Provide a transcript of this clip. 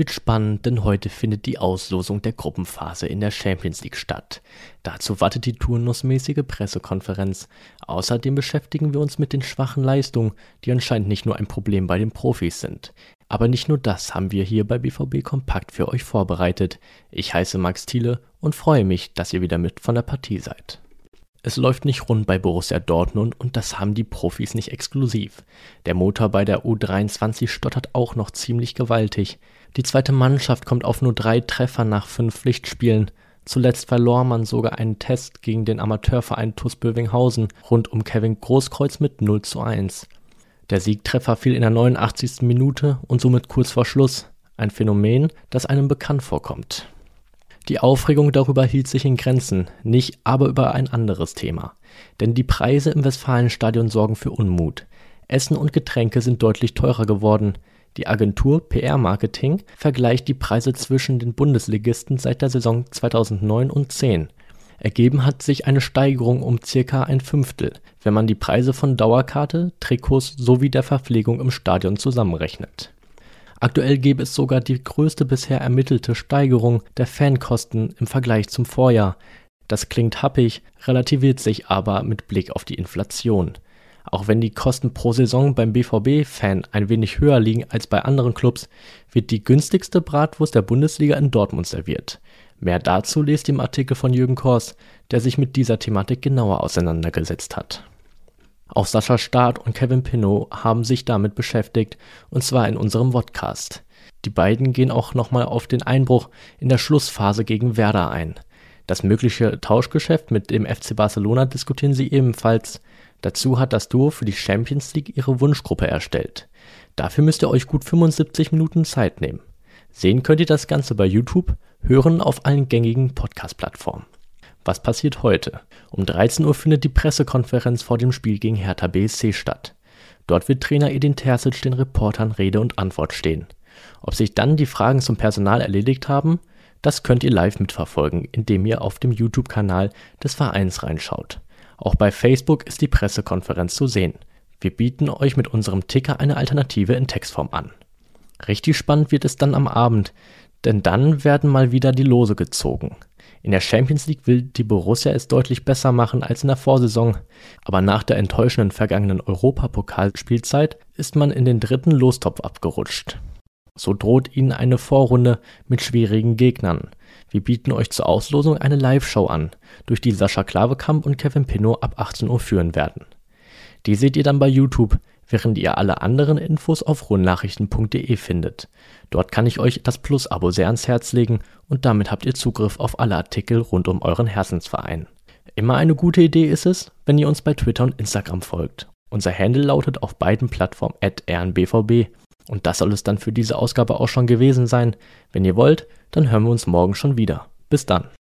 wird spannend, denn heute findet die Auslosung der Gruppenphase in der Champions League statt. Dazu wartet die turnusmäßige Pressekonferenz. Außerdem beschäftigen wir uns mit den schwachen Leistungen, die anscheinend nicht nur ein Problem bei den Profis sind. Aber nicht nur das haben wir hier bei BVB Kompakt für euch vorbereitet. Ich heiße Max Thiele und freue mich, dass ihr wieder mit von der Partie seid. Es läuft nicht rund bei Borussia Dortmund und das haben die Profis nicht exklusiv. Der Motor bei der U23 stottert auch noch ziemlich gewaltig. Die zweite Mannschaft kommt auf nur drei Treffer nach fünf Pflichtspielen. Zuletzt verlor man sogar einen Test gegen den Amateurverein TuS Bövinghausen rund um Kevin Großkreuz mit 0 zu 1. Der Siegtreffer fiel in der 89. Minute und somit kurz vor Schluss. Ein Phänomen, das einem bekannt vorkommt. Die Aufregung darüber hielt sich in Grenzen, nicht aber über ein anderes Thema. Denn die Preise im Westfalenstadion sorgen für Unmut. Essen und Getränke sind deutlich teurer geworden. Die Agentur PR Marketing vergleicht die Preise zwischen den Bundesligisten seit der Saison 2009 und 10. Ergeben hat sich eine Steigerung um circa ein Fünftel, wenn man die Preise von Dauerkarte, Trikots sowie der Verpflegung im Stadion zusammenrechnet Aktuell gäbe es sogar die größte bisher ermittelte Steigerung der Fankosten im Vergleich zum Vorjahr. Das klingt happig, relativiert sich aber mit Blick auf die Inflation. Auch wenn die Kosten pro Saison beim BVB-Fan ein wenig höher liegen als bei anderen Clubs, wird die günstigste Bratwurst der Bundesliga in Dortmund serviert. Mehr dazu lest im Artikel von Jürgen Kors, der sich mit dieser Thematik genauer auseinandergesetzt hat auch Sascha Staat und Kevin Pinot haben sich damit beschäftigt, und zwar in unserem Podcast. Die beiden gehen auch nochmal auf den Einbruch in der Schlussphase gegen Werder ein. Das mögliche Tauschgeschäft mit dem FC Barcelona diskutieren sie ebenfalls. Dazu hat das Duo für die Champions League ihre Wunschgruppe erstellt. Dafür müsst ihr euch gut 75 Minuten Zeit nehmen. Sehen könnt ihr das Ganze bei YouTube, hören auf allen gängigen Podcast-Plattformen. Was passiert heute? Um 13 Uhr findet die Pressekonferenz vor dem Spiel gegen Hertha BSC statt. Dort wird Trainer Edin Terzic den Reportern Rede und Antwort stehen. Ob sich dann die Fragen zum Personal erledigt haben, das könnt ihr live mitverfolgen, indem ihr auf dem YouTube-Kanal des Vereins reinschaut. Auch bei Facebook ist die Pressekonferenz zu sehen. Wir bieten euch mit unserem Ticker eine Alternative in Textform an. Richtig spannend wird es dann am Abend, denn dann werden mal wieder die Lose gezogen. In der Champions League will die Borussia es deutlich besser machen als in der Vorsaison, aber nach der enttäuschenden vergangenen Europapokalspielzeit ist man in den dritten Lostopf abgerutscht. So droht ihnen eine Vorrunde mit schwierigen Gegnern. Wir bieten euch zur Auslosung eine Live-Show an, durch die Sascha Klavekamp und Kevin Pinot ab 18 Uhr führen werden. Die seht ihr dann bei YouTube, während ihr alle anderen Infos auf ruhrnachrichten.de findet. Dort kann ich euch das Plus-Abo sehr ans Herz legen und damit habt ihr Zugriff auf alle Artikel rund um euren Herzensverein. Immer eine gute Idee ist es, wenn ihr uns bei Twitter und Instagram folgt. Unser Handle lautet auf beiden Plattformen rnbvb. Und das soll es dann für diese Ausgabe auch schon gewesen sein. Wenn ihr wollt, dann hören wir uns morgen schon wieder. Bis dann.